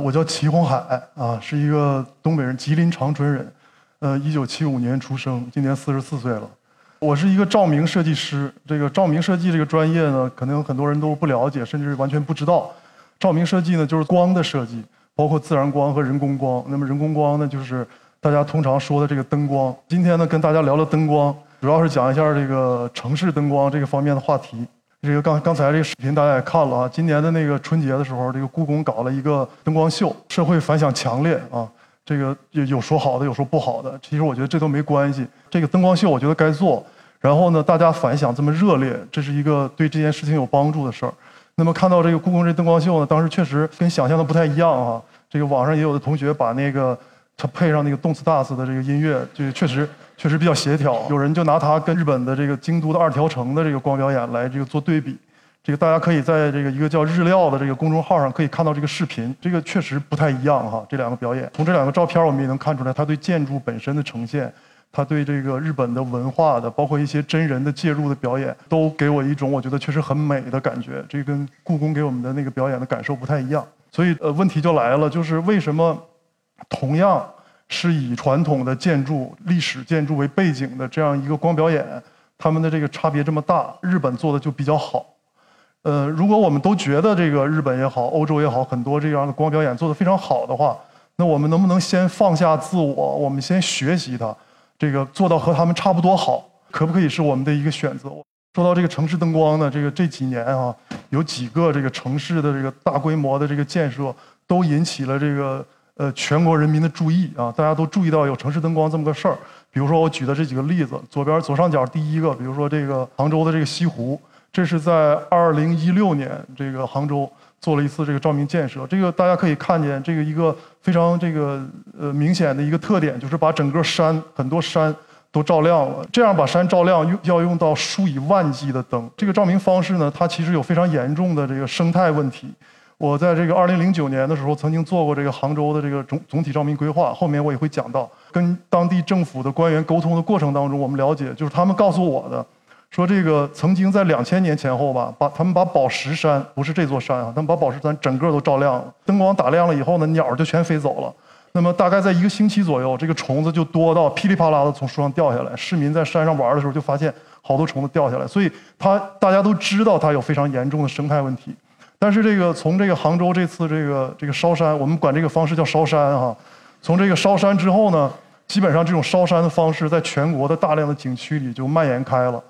我叫齐红海啊，是一个东北人，吉林长春人，呃，一九七五年出生，今年四十四岁了。我是一个照明设计师，这个照明设计这个专业呢，可能很多人都不了解，甚至完全不知道。照明设计呢，就是光的设计，包括自然光和人工光。那么人工光呢，就是大家通常说的这个灯光。今天呢，跟大家聊聊灯光，主要是讲一下这个城市灯光这个方面的话题。这个刚刚才这个视频大家也看了啊，今年的那个春节的时候，这个故宫搞了一个灯光秀，社会反响强烈啊。这个有有说好的，有说不好的。其实我觉得这都没关系。这个灯光秀我觉得该做，然后呢，大家反响这么热烈，这是一个对这件事情有帮助的事儿。那么看到这个故宫这灯光秀呢，当时确实跟想象的不太一样啊。这个网上也有的同学把那个它配上那个动次打次的这个音乐，就确实。确实比较协调，有人就拿它跟日本的这个京都的二条城的这个光表演来这个做对比，这个大家可以在这个一个叫日料的这个公众号上可以看到这个视频，这个确实不太一样哈，这两个表演。从这两个照片我们也能看出来，它对建筑本身的呈现，它对这个日本的文化的，包括一些真人的介入的表演，都给我一种我觉得确实很美的感觉，这跟故宫给我们的那个表演的感受不太一样。所以呃，问题就来了，就是为什么同样？是以传统的建筑、历史建筑为背景的这样一个光表演，他们的这个差别这么大，日本做的就比较好。呃，如果我们都觉得这个日本也好、欧洲也好，很多这样的光表演做得非常好的话，那我们能不能先放下自我，我们先学习它，这个做到和他们差不多好，可不可以是我们的一个选择？说到这个城市灯光呢，这个这几年啊，有几个这个城市的这个大规模的这个建设，都引起了这个。呃，全国人民的注意啊，大家都注意到有城市灯光这么个事儿。比如说我举的这几个例子，左边左上角第一个，比如说这个杭州的这个西湖，这是在二零一六年这个杭州做了一次这个照明建设。这个大家可以看见，这个一个非常这个呃明显的一个特点，就是把整个山很多山都照亮了。这样把山照亮要用到数以万计的灯。这个照明方式呢，它其实有非常严重的这个生态问题。我在这个二零零九年的时候，曾经做过这个杭州的这个总总体照明规划。后面我也会讲到，跟当地政府的官员沟通的过程当中，我们了解，就是他们告诉我的，说这个曾经在两千年前后吧，把他们把宝石山，不是这座山啊，他们把宝石山整个都照亮了，灯光打亮了以后呢，鸟儿就全飞走了。那么大概在一个星期左右，这个虫子就多到噼里啪啦的从树上掉下来。市民在山上玩的时候就发现好多虫子掉下来，所以它大家都知道它有非常严重的生态问题。但是这个从这个杭州这次这个这个烧山，我们管这个方式叫烧山哈。从这个烧山之后呢，基本上这种烧山的方式在全国的大量的景区里就蔓延开了。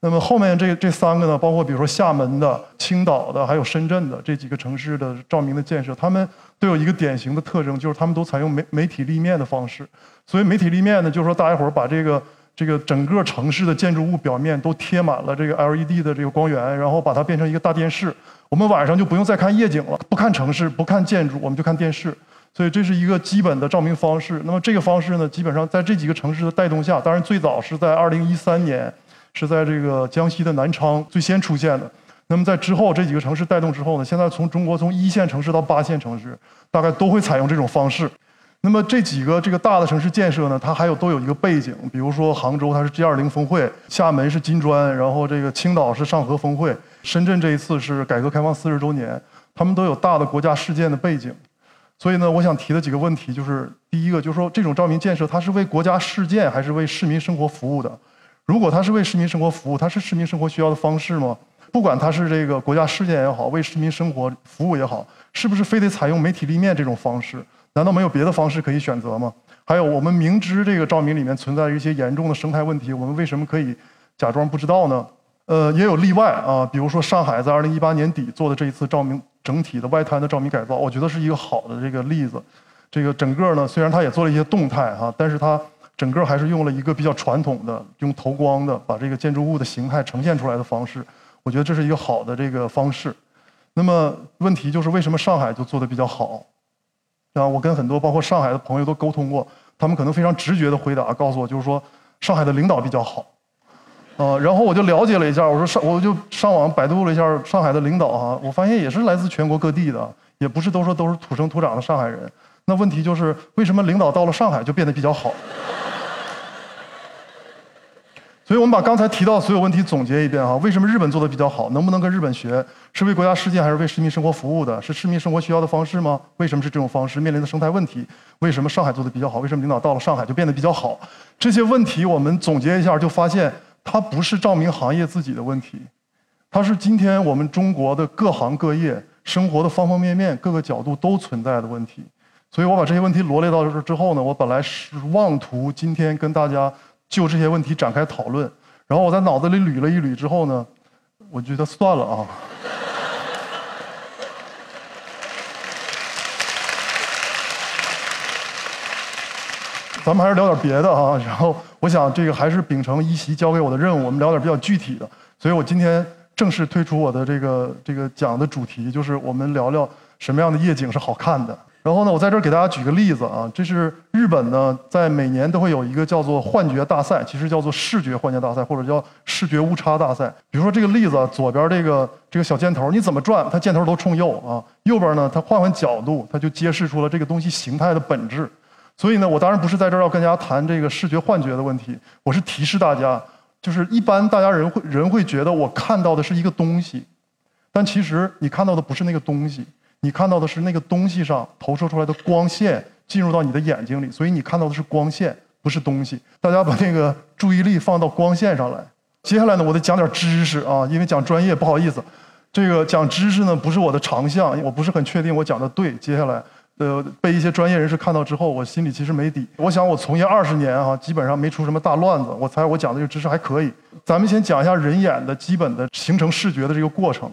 那么后面这这三个呢，包括比如说厦门的、青岛的，还有深圳的这几个城市的照明的建设，他们都有一个典型的特征，就是他们都采用媒媒体立面的方式。所以媒体立面呢，就是说大家伙儿把这个这个整个城市的建筑物表面都贴满了这个 LED 的这个光源，然后把它变成一个大电视。我们晚上就不用再看夜景了，不看城市，不看建筑，我们就看电视。所以这是一个基本的照明方式。那么这个方式呢，基本上在这几个城市的带动下，当然最早是在2013年，是在这个江西的南昌最先出现的。那么在之后这几个城市带动之后呢，现在从中国从一线城市到八线城市，大概都会采用这种方式。那么这几个这个大的城市建设呢，它还有都有一个背景，比如说杭州它是 G20 峰会，厦门是金砖，然后这个青岛是上合峰会，深圳这一次是改革开放四十周年，他们都有大的国家事件的背景。所以呢，我想提的几个问题就是：第一个就是说，这种照明建设它是为国家事件还是为市民生活服务的？如果它是为市民生活服务，它是市民生活需要的方式吗？不管它是这个国家事件也好，为市民生活服务也好，是不是非得采用媒体立面这种方式？难道没有别的方式可以选择吗？还有，我们明知这个照明里面存在一些严重的生态问题，我们为什么可以假装不知道呢？呃，也有例外啊，比如说上海在2018年底做的这一次照明整体的外滩的照明改造，我觉得是一个好的这个例子。这个整个呢，虽然它也做了一些动态哈，但是它整个还是用了一个比较传统的用投光的把这个建筑物的形态呈现出来的方式。我觉得这是一个好的这个方式。那么问题就是为什么上海就做的比较好？啊，我跟很多包括上海的朋友都沟通过，他们可能非常直觉的回答告诉我，就是说上海的领导比较好，啊，然后我就了解了一下，我说上我就上网百度了一下上海的领导哈，我发现也是来自全国各地的，也不是都说都是土生土长的上海人。那问题就是为什么领导到了上海就变得比较好？所以我们把刚才提到的所有问题总结一遍啊，为什么日本做的比较好？能不能跟日本学？是为国家实践还是为市民生活服务的？是市民生活需要的方式吗？为什么是这种方式？面临的生态问题，为什么上海做的比较好？为什么领导到了上海就变得比较好？这些问题我们总结一下，就发现它不是照明行业自己的问题，它是今天我们中国的各行各业生活的方方面面各个角度都存在的问题。所以我把这些问题罗列到这之后呢，我本来是妄图今天跟大家。就这些问题展开讨论，然后我在脑子里捋了一捋之后呢，我觉得算了啊。咱们还是聊点别的啊。然后我想这个还是秉承一席交给我的任务，我们聊点比较具体的。所以我今天正式推出我的这个这个讲的主题，就是我们聊聊什么样的夜景是好看的。然后呢，我在这儿给大家举个例子啊，这是日本呢，在每年都会有一个叫做幻觉大赛，其实叫做视觉幻觉大赛，或者叫视觉误差大赛。比如说这个例子，左边这个这个小箭头，你怎么转，它箭头都冲右啊；右边呢，它换换角度，它就揭示出了这个东西形态的本质。所以呢，我当然不是在这儿要跟大家谈这个视觉幻觉的问题，我是提示大家，就是一般大家人会人会觉得我看到的是一个东西，但其实你看到的不是那个东西。你看到的是那个东西上投射出来的光线进入到你的眼睛里，所以你看到的是光线，不是东西。大家把那个注意力放到光线上来。接下来呢，我得讲点知识啊，因为讲专业不好意思，这个讲知识呢不是我的长项，我不是很确定我讲的对。接下来，呃，被一些专业人士看到之后，我心里其实没底。我想我从业二十年啊，基本上没出什么大乱子，我猜我讲的这个知识还可以。咱们先讲一下人眼的基本的形成视觉的这个过程。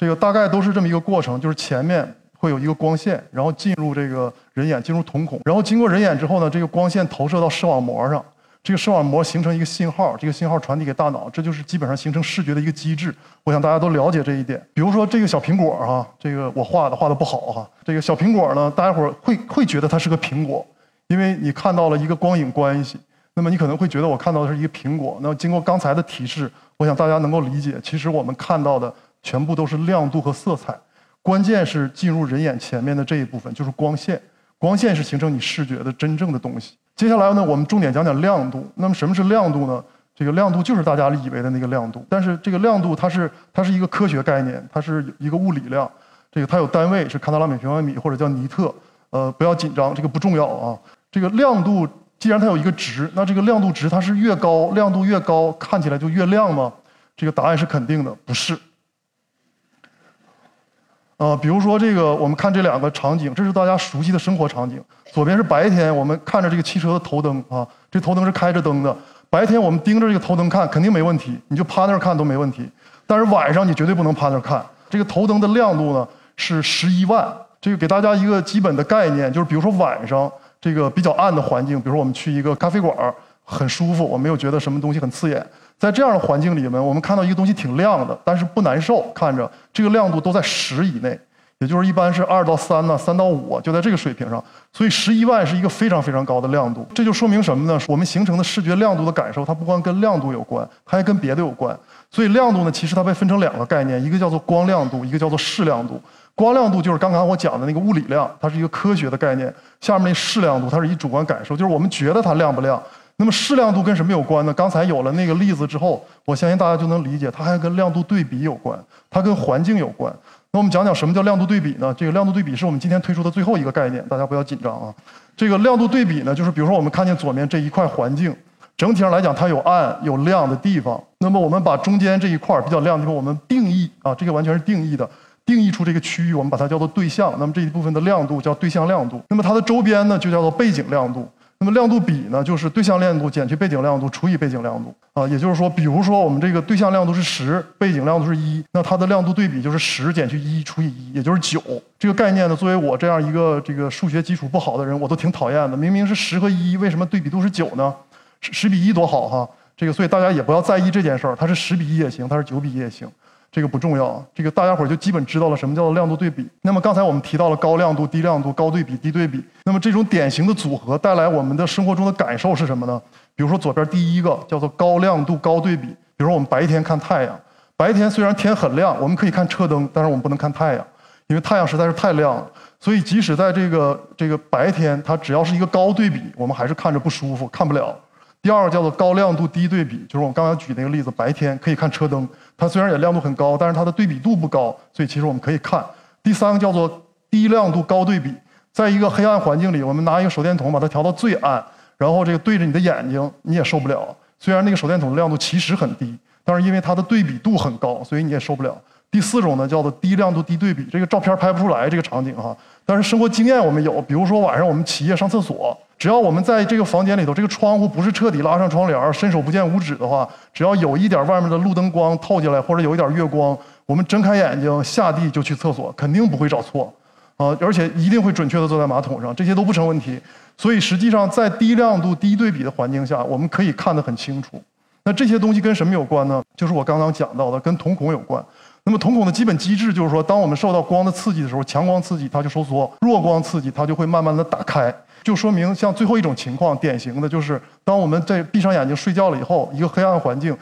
这个大概都是这么一个过程，就是前面会有一个光线，然后进入这个人眼，进入瞳孔，然后经过人眼之后呢，这个光线投射到视网膜上，这个视网膜形成一个信号，这个信号传递给大脑，这就是基本上形成视觉的一个机制。我想大家都了解这一点。比如说这个小苹果哈，这个我画的画的不好哈，这个小苹果呢，大家伙儿会会觉得它是个苹果，因为你看到了一个光影关系。那么你可能会觉得我看到的是一个苹果。那经过刚才的提示，我想大家能够理解，其实我们看到的。全部都是亮度和色彩，关键是进入人眼前面的这一部分，就是光线。光线是形成你视觉的真正的东西。接下来呢，我们重点讲讲亮度。那么什么是亮度呢？这个亮度就是大家以为的那个亮度，但是这个亮度它是它是一个科学概念，它是一个物理量。这个它有单位是康德拉每平方米或者叫尼特。呃，不要紧张，这个不重要啊。这个亮度既然它有一个值，那这个亮度值它是越高，亮度越高，看起来就越亮吗？这个答案是肯定的，不是。啊，比如说这个，我们看这两个场景，这是大家熟悉的生活场景。左边是白天，我们看着这个汽车的头灯啊，这头灯是开着灯的。白天我们盯着这个头灯看，肯定没问题，你就趴那儿看都没问题。但是晚上你绝对不能趴那儿看。这个头灯的亮度呢是十一万。这个给大家一个基本的概念，就是比如说晚上这个比较暗的环境，比如说我们去一个咖啡馆，很舒服，我没有觉得什么东西很刺眼。在这样的环境里面，我们看到一个东西挺亮的，但是不难受，看着这个亮度都在十以内，也就是一般是二到三呢，三到五就在这个水平上。所以十一万是一个非常非常高的亮度。这就说明什么呢？我们形成的视觉亮度的感受，它不光跟亮度有关，它还跟别的有关。所以亮度呢，其实它被分成两个概念，一个叫做光亮度，一个叫做视亮度。光亮度就是刚刚我讲的那个物理量，它是一个科学的概念。下面那视亮度，它是一主观感受，就是我们觉得它亮不亮。那么视亮度跟什么有关呢？刚才有了那个例子之后，我相信大家就能理解，它还跟亮度对比有关，它跟环境有关。那我们讲讲什么叫亮度对比呢？这个亮度对比是我们今天推出的最后一个概念，大家不要紧张啊。这个亮度对比呢，就是比如说我们看见左面这一块环境，整体上来讲它有暗有亮的地方。那么我们把中间这一块比较亮的地方，我们定义啊，这个完全是定义的，定义出这个区域，我们把它叫做对象。那么这一部分的亮度叫对象亮度。那么它的周边呢，就叫做背景亮度。那么亮度比呢，就是对象亮度减去背景亮度除以背景亮度啊，也就是说，比如说我们这个对象亮度是十，背景亮度是一，那它的亮度对比就是十减去一除以一，也就是九。这个概念呢，作为我这样一个这个数学基础不好的人，我都挺讨厌的。明明是十和一，为什么对比度是九呢？十十比一多好哈，这个所以大家也不要在意这件事儿，它是十比一也行，它是九比一也行。这个不重要，这个大家伙儿就基本知道了什么叫做亮度对比。那么刚才我们提到了高亮度、低亮度、高对比、低对比。那么这种典型的组合带来我们的生活中的感受是什么呢？比如说左边第一个叫做高亮度高对比。比如说我们白天看太阳，白天虽然天很亮，我们可以看车灯，但是我们不能看太阳，因为太阳实在是太亮了。所以即使在这个这个白天，它只要是一个高对比，我们还是看着不舒服，看不了。第二个叫做高亮度低对比，就是我们刚才举那个例子，白天可以看车灯，它虽然也亮度很高，但是它的对比度不高，所以其实我们可以看。第三个叫做低亮度高对比，在一个黑暗环境里，我们拿一个手电筒把它调到最暗，然后这个对着你的眼睛，你也受不了。虽然那个手电筒的亮度其实很低，但是因为它的对比度很高，所以你也受不了。第四种呢叫做低亮度低对比，这个照片拍不出来这个场景哈，但是生活经验我们有，比如说晚上我们起夜上厕所。只要我们在这个房间里头，这个窗户不是彻底拉上窗帘伸手不见五指的话，只要有一点外面的路灯光透进来，或者有一点月光，我们睁开眼睛下地就去厕所，肯定不会找错，啊，而且一定会准确的坐在马桶上，这些都不成问题。所以实际上在低亮度、低对比的环境下，我们可以看得很清楚。那这些东西跟什么有关呢？就是我刚刚讲到的，跟瞳孔有关。那么瞳孔的基本机制就是说，当我们受到光的刺激的时候，强光刺激它就收缩，弱光刺激它就会慢慢的打开。就说明像最后一种情况，典型的就是当我们在闭上眼睛睡觉了以后，一个黑暗环境，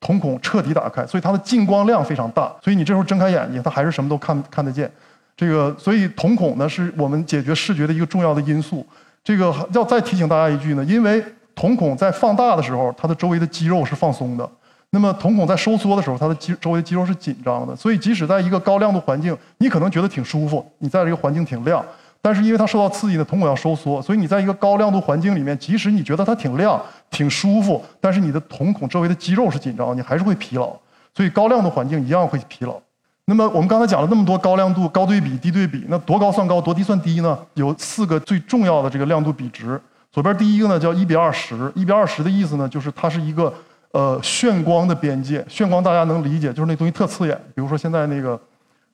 瞳孔彻底打开，所以它的进光量非常大，所以你这时候睁开眼睛，它还是什么都看看得见。这个，所以瞳孔呢是我们解决视觉的一个重要的因素。这个要再提醒大家一句呢，因为瞳孔在放大的时候，它的周围的肌肉是放松的；那么瞳孔在收缩的时候，它的肌周围肌肉是紧张的。所以即使在一个高亮度环境，你可能觉得挺舒服，你在这个环境挺亮。但是因为它受到刺激呢，瞳孔要收缩，所以你在一个高亮度环境里面，即使你觉得它挺亮、挺舒服，但是你的瞳孔周围的肌肉是紧张，你还是会疲劳。所以高亮度环境一样会疲劳。那么我们刚才讲了那么多高亮度、高对比、低对比，那多高算高，多低算低呢？有四个最重要的这个亮度比值。左边第一个呢叫一比二十，一比二十的意思呢就是它是一个呃眩光的边界。眩光大家能理解，就是那东西特刺眼。比如说现在那个。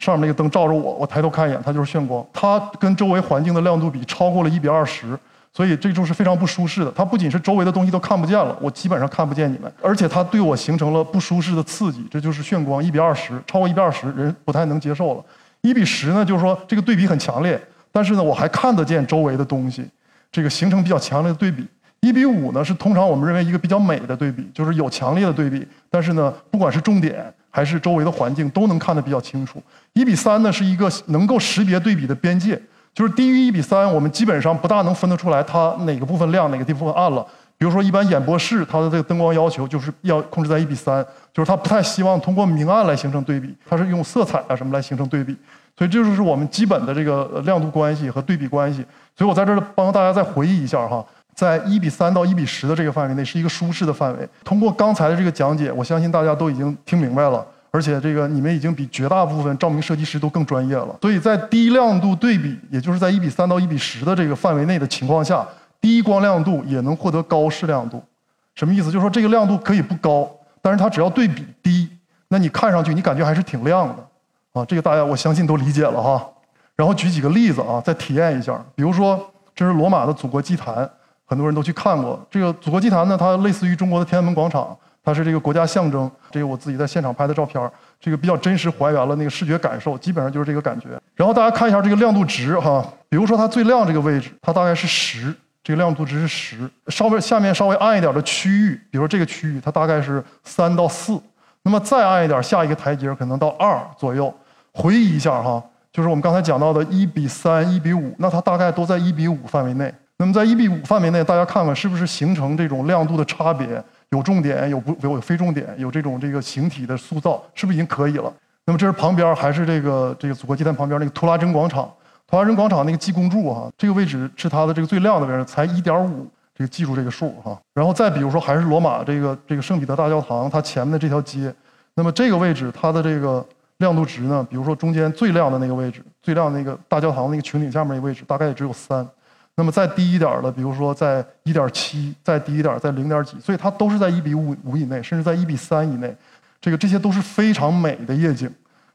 上面那个灯照着我，我抬头看一眼，它就是眩光。它跟周围环境的亮度比超过了一比二十，所以这就是非常不舒适的。它不仅是周围的东西都看不见了，我基本上看不见你们，而且它对我形成了不舒适的刺激，这就是眩光。一比二十，超过一比二十，人不太能接受了。一比十呢，就是说这个对比很强烈，但是呢，我还看得见周围的东西，这个形成比较强烈的对比。一比五呢，是通常我们认为一个比较美的对比，就是有强烈的对比，但是呢，不管是重点。还是周围的环境都能看得比较清楚。一比三呢是一个能够识别对比的边界，就是低于一比三，我们基本上不大能分得出来它哪个部分亮，哪个地方暗了。比如说，一般演播室它的这个灯光要求就是要控制在一比三，就是它不太希望通过明暗来形成对比，它是用色彩啊什么来形成对比。所以这就是我们基本的这个亮度关系和对比关系。所以我在这儿帮大家再回忆一下哈。在一比三到一比十的这个范围内，是一个舒适的范围。通过刚才的这个讲解，我相信大家都已经听明白了，而且这个你们已经比绝大部分照明设计师都更专业了。所以在低亮度对比，也就是在一比三到一比十的这个范围内的情况下，低光亮度也能获得高视亮度。什么意思？就是说这个亮度可以不高，但是它只要对比低，那你看上去你感觉还是挺亮的。啊，这个大家我相信都理解了哈。然后举几个例子啊，再体验一下。比如说，这是罗马的祖国祭坛。很多人都去看过这个祖国祭坛呢，它类似于中国的天安门广场，它是这个国家象征。这个我自己在现场拍的照片，这个比较真实还原了那个视觉感受，基本上就是这个感觉。然后大家看一下这个亮度值哈，比如说它最亮这个位置，它大概是十，这个亮度值是十。稍微下面稍微暗一点的区域，比如说这个区域，它大概是三到四。那么再暗一点，下一个台阶可能到二左右。回忆一下哈，就是我们刚才讲到的一比三、一比五，那它大概都在一比五范围内。那么在一比五范围内，大家看看是不是形成这种亮度的差别？有重点，有不有非重点，有这种这个形体的塑造，是不是已经可以了？那么这是旁边还是这个这个祖国祭坛旁边那个图拉真广场？图拉真广场那个济公柱哈，这个位置是它的这个最亮的位置，才一点五，这个记住这个数哈。然后再比如说还是罗马这个这个圣彼得大教堂，它前面的这条街，那么这个位置它的这个亮度值呢？比如说中间最亮的那个位置，最亮那个大教堂那个穹顶下面那个位置，大概也只有三。那么再低一点的，比如说在一点七，再低一点在零点几，所以它都是在一比五五以内，甚至在一比三以内。这个这些都是非常美的夜景，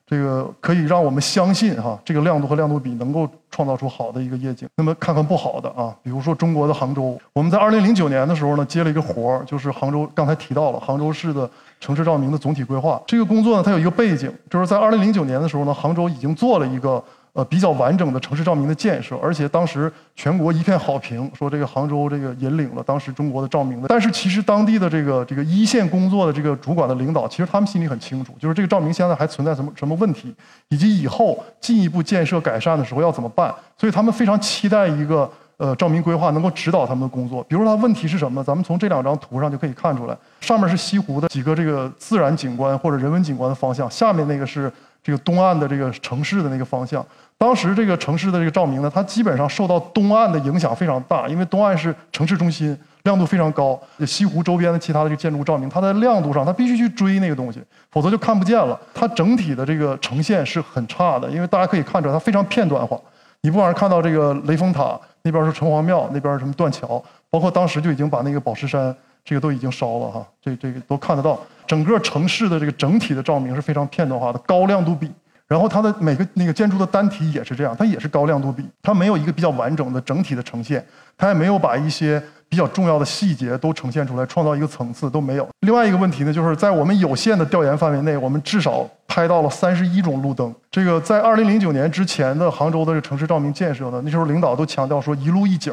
这个可以让我们相信哈，这个亮度和亮度比能够创造出好的一个夜景。那么看看不好的啊，比如说中国的杭州，我们在二零零九年的时候呢接了一个活儿，就是杭州刚才提到了杭州市的城市照明的总体规划。这个工作呢，它有一个背景，就是在二零零九年的时候呢，杭州已经做了一个。呃，比较完整的城市照明的建设，而且当时全国一片好评，说这个杭州这个引领了当时中国的照明的。但是其实当地的这个这个一线工作的这个主管的领导，其实他们心里很清楚，就是这个照明现在还存在什么什么问题，以及以后进一步建设改善的时候要怎么办。所以他们非常期待一个呃照明规划能够指导他们的工作。比如说，它问题是什么？咱们从这两张图上就可以看出来，上面是西湖的几个这个自然景观或者人文景观的方向，下面那个是这个东岸的这个城市的那个方向。当时这个城市的这个照明呢，它基本上受到东岸的影响非常大，因为东岸是城市中心，亮度非常高。西湖周边的其他的这个建筑照明，它在亮度上它必须去追那个东西，否则就看不见了。它整体的这个呈现是很差的，因为大家可以看出来，它非常片段化。你不管是看到这个雷峰塔那边是城隍庙，那边什么断桥，包括当时就已经把那个宝石山这个都已经烧了哈，这这个都看得到。整个城市的这个整体的照明是非常片段化的，高亮度比。然后它的每个那个建筑的单体也是这样，它也是高亮度比，它没有一个比较完整的整体的呈现，它也没有把一些比较重要的细节都呈现出来，创造一个层次都没有。另外一个问题呢，就是在我们有限的调研范围内，我们至少拍到了三十一种路灯。这个在二零零九年之前的杭州的这城市照明建设呢，那时候领导都强调说一路一景，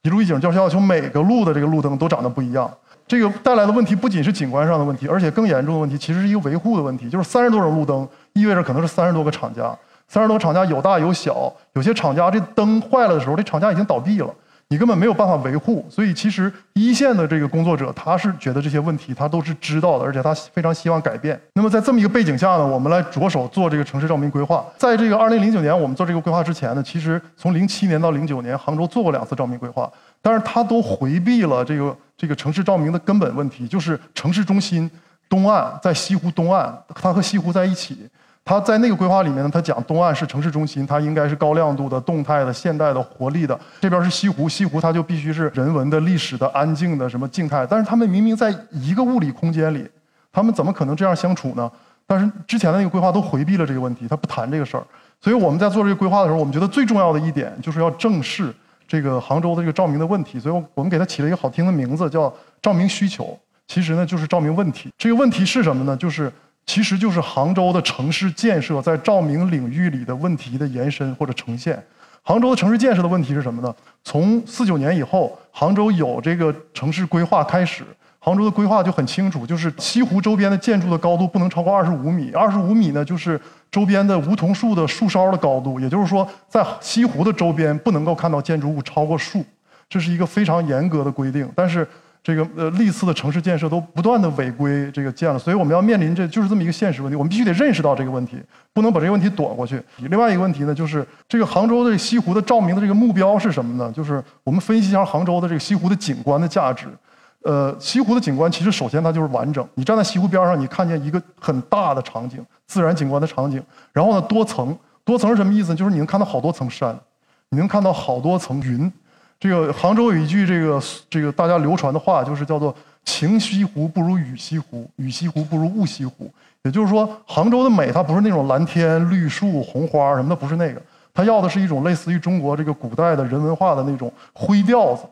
一路一景就是要求每个路的这个路灯都长得不一样。这个带来的问题不仅是景观上的问题，而且更严重的问题其实是一个维护的问题，就是三十多种路灯。意味着可能是三十多个厂家，三十多个厂家有大有小，有些厂家这灯坏了的时候，这厂家已经倒闭了，你根本没有办法维护。所以其实一线的这个工作者，他是觉得这些问题他都是知道的，而且他非常希望改变。那么在这么一个背景下呢，我们来着手做这个城市照明规划。在这个二零零九年我们做这个规划之前呢，其实从零七年到零九年，杭州做过两次照明规划，但是他都回避了这个这个城市照明的根本问题，就是城市中心东岸在西湖东岸，它和西湖在一起。他在那个规划里面呢，他讲东岸是城市中心，它应该是高亮度的、动态的、现代的、活力的。这边是西湖，西湖它就必须是人文的、历史的、安静的、什么静态。但是他们明明在一个物理空间里，他们怎么可能这样相处呢？但是之前的那个规划都回避了这个问题，他不谈这个事儿。所以我们在做这个规划的时候，我们觉得最重要的一点就是要正视这个杭州的这个照明的问题。所以我们给它起了一个好听的名字，叫照明需求。其实呢，就是照明问题。这个问题是什么呢？就是。其实就是杭州的城市建设在照明领域里的问题的延伸或者呈现。杭州的城市建设的问题是什么呢？从四九年以后，杭州有这个城市规划开始，杭州的规划就很清楚，就是西湖周边的建筑的高度不能超过二十五米，二十五米呢就是周边的梧桐树的树梢的高度，也就是说，在西湖的周边不能够看到建筑物超过树，这是一个非常严格的规定。但是这个呃历次的城市建设都不断的违规这个建了，所以我们要面临这就是这么一个现实问题，我们必须得认识到这个问题，不能把这个问题躲过去。另外一个问题呢，就是这个杭州的西湖的照明的这个目标是什么呢？就是我们分析一下杭州的这个西湖的景观的价值。呃，西湖的景观其实首先它就是完整，你站在西湖边上，你看见一个很大的场景，自然景观的场景，然后呢多层，多层是什么意思？就是你能看到好多层山，你能看到好多层云。这个杭州有一句这个这个大家流传的话，就是叫做“晴西湖不如雨西湖，雨西湖不如雾西湖”。也就是说，杭州的美它不是那种蓝天绿树红花什么的，不是那个，它要的是一种类似于中国这个古代的人文化的那种灰调子。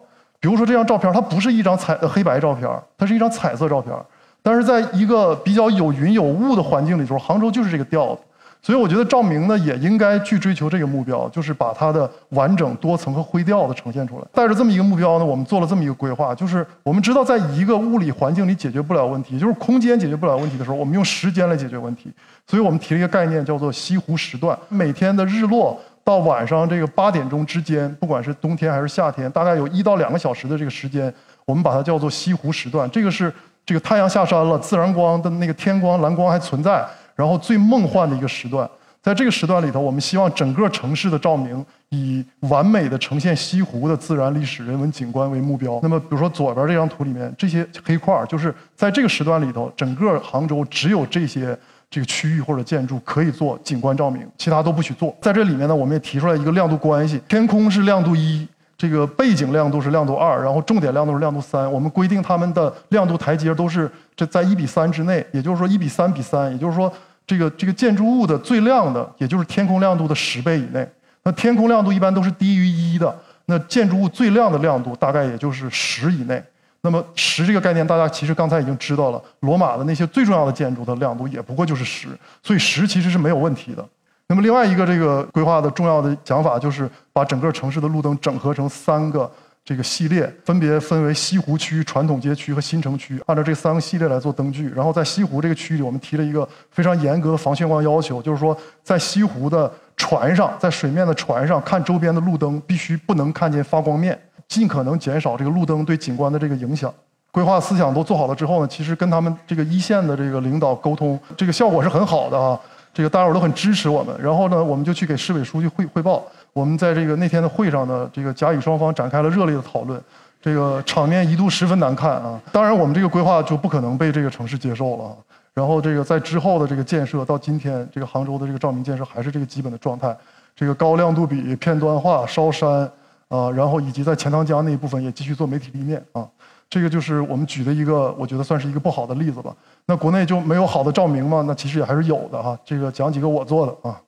比如说这张照片，它不是一张彩黑白照片，它是一张彩色照片，但是在一个比较有云有雾的环境里头，杭州就是这个调子。所以我觉得照明呢也应该去追求这个目标，就是把它的完整多层和灰调的呈现出来。带着这么一个目标呢，我们做了这么一个规划，就是我们知道在一个物理环境里解决不了问题，就是空间解决不了问题的时候，我们用时间来解决问题。所以我们提了一个概念，叫做西湖时段。每天的日落到晚上这个八点钟之间，不管是冬天还是夏天，大概有一到两个小时的这个时间，我们把它叫做西湖时段。这个是这个太阳下山了，自然光的那个天光蓝光还存在。然后最梦幻的一个时段，在这个时段里头，我们希望整个城市的照明以完美的呈现西湖的自然、历史、人文景观为目标。那么，比如说左边这张图里面这些黑块就是在这个时段里头，整个杭州只有这些这个区域或者建筑可以做景观照明，其他都不许做。在这里面呢，我们也提出来一个亮度关系：天空是亮度一，这个背景亮度是亮度二，然后重点亮度是亮度三。我们规定它们的亮度台阶都是。这在一比三之内，也就是说一比三比三，也就是说这个这个建筑物的最亮的，也就是天空亮度的十倍以内。那天空亮度一般都是低于一的，那建筑物最亮的亮度大概也就是十以内。那么十这个概念，大家其实刚才已经知道了，罗马的那些最重要的建筑的亮度也不过就是十，所以十其实是没有问题的。那么另外一个这个规划的重要的想法，就是把整个城市的路灯整合成三个。这个系列分别分为西湖区、传统街区和新城区，按照这三个系列来做灯具。然后在西湖这个区域里，我们提了一个非常严格的防眩光要求，就是说在西湖的船上，在水面的船上看周边的路灯，必须不能看见发光面，尽可能减少这个路灯对景观的这个影响。规划思想都做好了之后呢，其实跟他们这个一线的这个领导沟通，这个效果是很好的啊。这个大伙都很支持我们。然后呢，我们就去给市委书记汇汇报。我们在这个那天的会上呢，这个甲乙双方展开了热烈的讨论，这个场面一度十分难看啊。当然，我们这个规划就不可能被这个城市接受了。然后这个在之后的这个建设到今天，这个杭州的这个照明建设还是这个基本的状态。这个高亮度比、片段化、烧山啊，然后以及在钱塘江那一部分也继续做媒体立面啊。这个就是我们举的一个，我觉得算是一个不好的例子吧。那国内就没有好的照明吗？那其实也还是有的哈。这个讲几个我做的啊。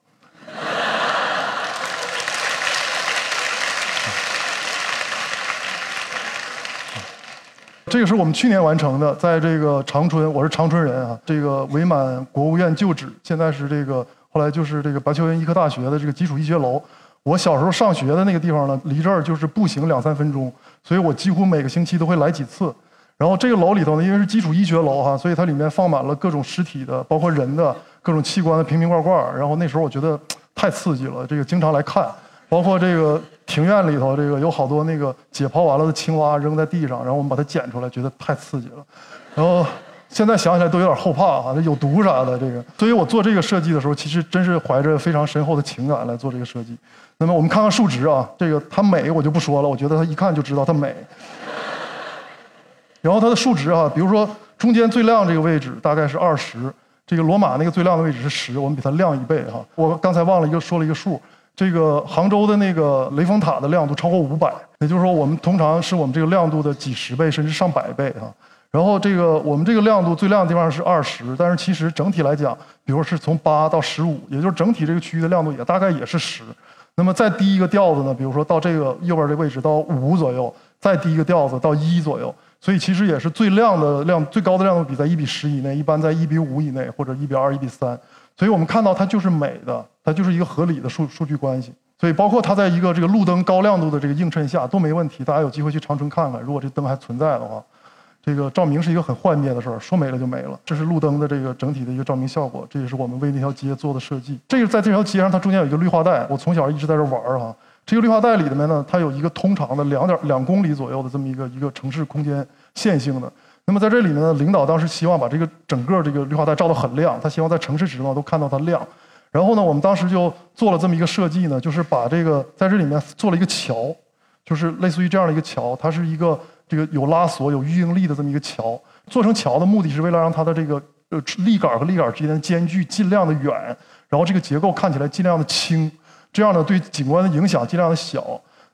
这个是我们去年完成的，在这个长春，我是长春人啊。这个伪满国务院旧址，现在是这个后来就是这个白求恩医科大学的这个基础医学楼。我小时候上学的那个地方呢，离这儿就是步行两三分钟，所以我几乎每个星期都会来几次。然后这个楼里头呢，因为是基础医学楼哈，所以它里面放满了各种尸体的，包括人的各种器官的瓶瓶罐罐。然后那时候我觉得太刺激了，这个经常来看。包括这个庭院里头，这个有好多那个解剖完了的青蛙扔在地上，然后我们把它捡出来，觉得太刺激了。然后现在想起来都有点后怕啊，这有毒啥的这个。所以我做这个设计的时候，其实真是怀着非常深厚的情感来做这个设计。那么我们看看数值啊，这个它美我就不说了，我觉得它一看就知道它美。然后它的数值啊，比如说中间最亮这个位置大概是二十，这个罗马那个最亮的位置是十，我们比它亮一倍哈。我刚才忘了一个说了一个数，这个杭州的那个雷峰塔的亮度超过五百，也就是说我们通常是我们这个亮度的几十倍甚至上百倍哈。然后这个我们这个亮度最亮的地方是二十，但是其实整体来讲，比如是从八到十五，也就是整体这个区域的亮度也大概也是十。那么再低一个调子呢？比如说到这个右边这位置到五左右，再低一个调子到一左右，所以其实也是最亮的亮最高的亮度比在一比十以内，一般在一比五以内或者一比二、一比三。所以我们看到它就是美的，它就是一个合理的数数据关系。所以包括它在一个这个路灯高亮度的这个映衬下都没问题。大家有机会去长春看看，如果这灯还存在的话。这个照明是一个很幻灭的事儿，说没了就没了。这是路灯的这个整体的一个照明效果，这也是我们为那条街做的设计。这个在这条街上，它中间有一个绿化带，我从小一直在这玩儿哈。这个绿化带里面呢，它有一个通常的两点两公里左右的这么一个一个城市空间线性的。那么在这里呢，领导当时希望把这个整个这个绿化带照得很亮，他希望在城市之中都看到它亮。然后呢，我们当时就做了这么一个设计呢，就是把这个在这里面做了一个桥，就是类似于这样的一个桥，它是一个。这个有拉锁、有预应力的这么一个桥，做成桥的目的是为了让它的这个呃立杆和立杆之间的间距尽量的远，然后这个结构看起来尽量的轻，这样呢对景观的影响尽量的小。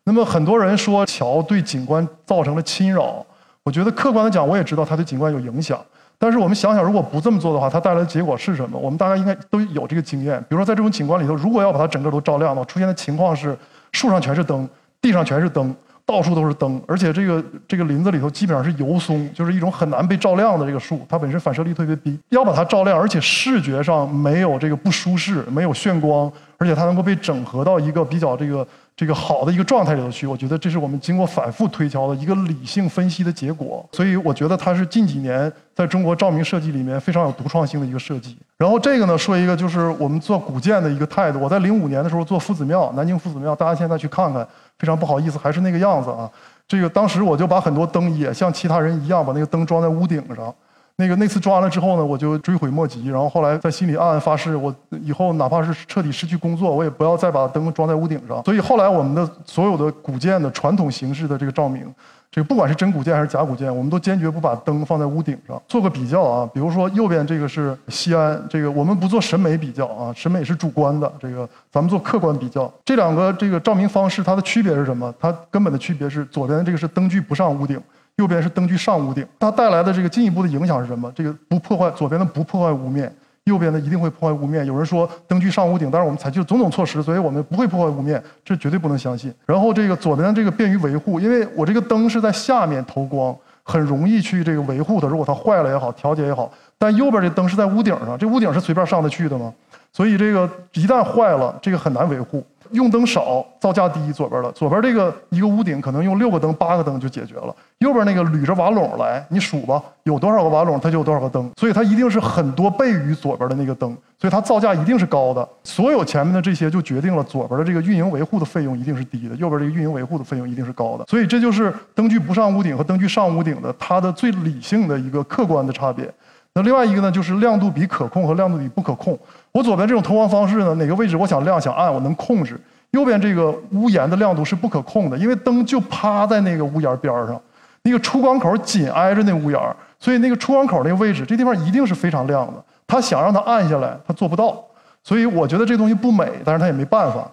那么很多人说桥对景观造成了侵扰，我觉得客观的讲，我也知道它对景观有影响。但是我们想想，如果不这么做的话，它带来的结果是什么？我们大家应该都有这个经验。比如说在这种景观里头，如果要把它整个都照亮的话，出现的情况是树上全是灯，地上全是灯。到处都是灯，而且这个这个林子里头基本上是油松，就是一种很难被照亮的这个树，它本身反射力特别低，要把它照亮，而且视觉上没有这个不舒适，没有眩光，而且它能够被整合到一个比较这个这个好的一个状态里头去。我觉得这是我们经过反复推敲的一个理性分析的结果，所以我觉得它是近几年在中国照明设计里面非常有独创性的一个设计。然后这个呢，说一个就是我们做古建的一个态度。我在零五年的时候做夫子庙，南京夫子庙，大家现在去看看。非常不好意思，还是那个样子啊。这个当时我就把很多灯也像其他人一样，把那个灯装在屋顶上。那个那次装完了之后呢，我就追悔莫及。然后后来在心里暗暗发誓，我以后哪怕是彻底失去工作，我也不要再把灯装在屋顶上。所以后来我们的所有的古建的传统形式的这个照明。这个不管是真古建还是假古建，我们都坚决不把灯放在屋顶上。做个比较啊，比如说右边这个是西安，这个我们不做审美比较啊，审美是主观的，这个咱们做客观比较。这两个这个照明方式它的区别是什么？它根本的区别是左边这个是灯具不上屋顶，右边是灯具上屋顶。它带来的这个进一步的影响是什么？这个不破坏左边的不破坏屋面。右边的一定会破坏屋面。有人说灯具上屋顶，但是我们采取了种种措施，所以我们不会破坏屋面，这绝对不能相信。然后这个左边的这个便于维护，因为我这个灯是在下面投光，很容易去这个维护它。如果它坏了也好，调节也好。但右边这灯是在屋顶上，这屋顶是随便上得去的吗？所以这个一旦坏了，这个很难维护。用灯少，造价低，左边的左边这个一个屋顶可能用六个灯、八个灯就解决了。右边那个捋着瓦垄来，你数吧，有多少个瓦垄，它就有多少个灯。所以它一定是很多倍于左边的那个灯，所以它造价一定是高的。所有前面的这些就决定了左边的这个运营维护的费用一定是低的，右边这个运营维护的费用一定是高的。所以这就是灯具不上屋顶和灯具上屋顶的它的最理性的一个客观的差别。那另外一个呢，就是亮度比可控和亮度比不可控。我左边这种投光方式呢，哪个位置我想亮想暗，我能控制。右边这个屋檐的亮度是不可控的，因为灯就趴在那个屋檐边上，那个出光口紧挨着那屋檐，所以那个出光口那个位置，这地方一定是非常亮的。他想让它暗下来，他做不到。所以我觉得这东西不美，但是他也没办法。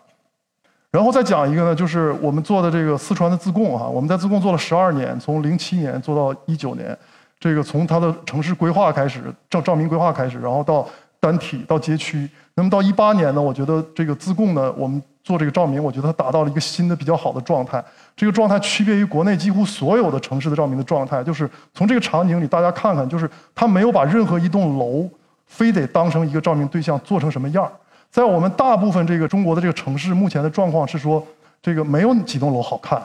然后再讲一个呢，就是我们做的这个四川的自贡哈，我们在自贡做了十二年，从零七年做到一九年，这个从它的城市规划开始，照照明规划开始，然后到单体到街区，那么到一八年呢，我觉得这个自贡呢，我们。做这个照明，我觉得它达到了一个新的比较好的状态。这个状态区别于国内几乎所有的城市的照明的状态，就是从这个场景里，大家看看，就是它没有把任何一栋楼非得当成一个照明对象做成什么样在我们大部分这个中国的这个城市，目前的状况是说，这个没有几栋楼好看，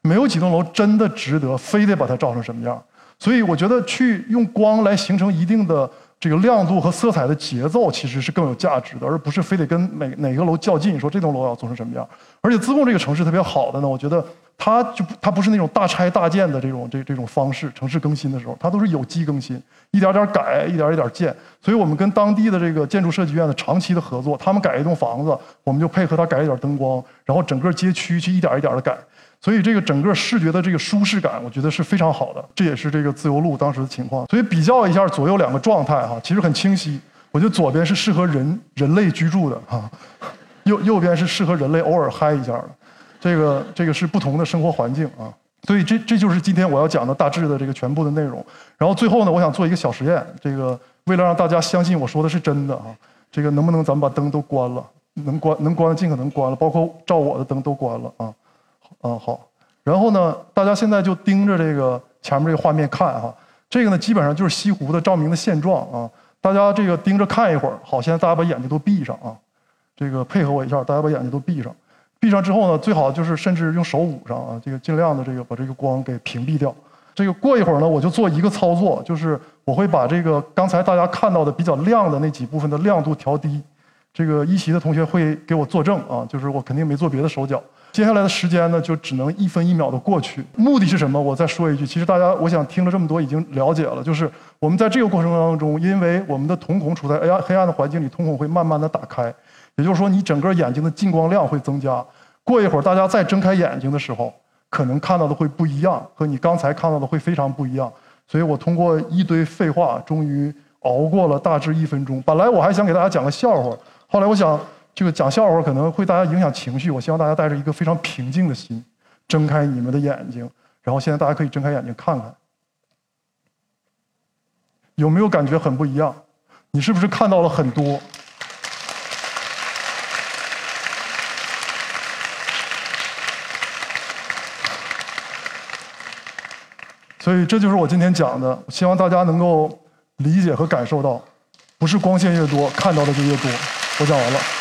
没有几栋楼真的值得非得把它照成什么样所以我觉得去用光来形成一定的。这个亮度和色彩的节奏其实是更有价值的，而不是非得跟哪哪个楼较劲，说这栋楼要做成什么样。而且自贡这个城市特别好的呢，我觉得它就它不是那种大拆大建的这种这这种方式，城市更新的时候，它都是有机更新，一点点改，一点一点建。所以我们跟当地的这个建筑设计院的长期的合作，他们改一栋房子，我们就配合他改一点灯光，然后整个街区去一点一点的改。所以这个整个视觉的这个舒适感，我觉得是非常好的。这也是这个自由路当时的情况。所以比较一下左右两个状态哈，其实很清晰。我觉得左边是适合人人类居住的哈，右右边是适合人类偶尔嗨一下的。这个这个是不同的生活环境啊。所以这这就是今天我要讲的大致的这个全部的内容。然后最后呢，我想做一个小实验。这个为了让大家相信我说的是真的啊，这个能不能咱们把灯都关了？能关能关的尽可能关了，包括照我的灯都关了啊。嗯，好。然后呢，大家现在就盯着这个前面这个画面看哈。这个呢，基本上就是西湖的照明的现状啊。大家这个盯着看一会儿。好，现在大家把眼睛都闭上啊。这个配合我一下，大家把眼睛都闭上。闭上之后呢，最好就是甚至用手捂上啊。这个尽量的这个把这个光给屏蔽掉。这个过一会儿呢，我就做一个操作，就是我会把这个刚才大家看到的比较亮的那几部分的亮度调低。这个一席的同学会给我作证啊，就是我肯定没做别的手脚。接下来的时间呢，就只能一分一秒的过去。目的是什么？我再说一句，其实大家，我想听了这么多已经了解了，就是我们在这个过程当中，因为我们的瞳孔处在黑暗黑暗的环境里，瞳孔会慢慢的打开，也就是说，你整个眼睛的进光量会增加。过一会儿，大家再睁开眼睛的时候，可能看到的会不一样，和你刚才看到的会非常不一样。所以我通过一堆废话，终于熬过了大致一分钟。本来我还想给大家讲个笑话，后来我想。这个讲笑话可能会大家影响情绪，我希望大家带着一个非常平静的心，睁开你们的眼睛，然后现在大家可以睁开眼睛看看，有没有感觉很不一样？你是不是看到了很多？所以这就是我今天讲的，希望大家能够理解和感受到，不是光线越多看到的就越多。我讲完了。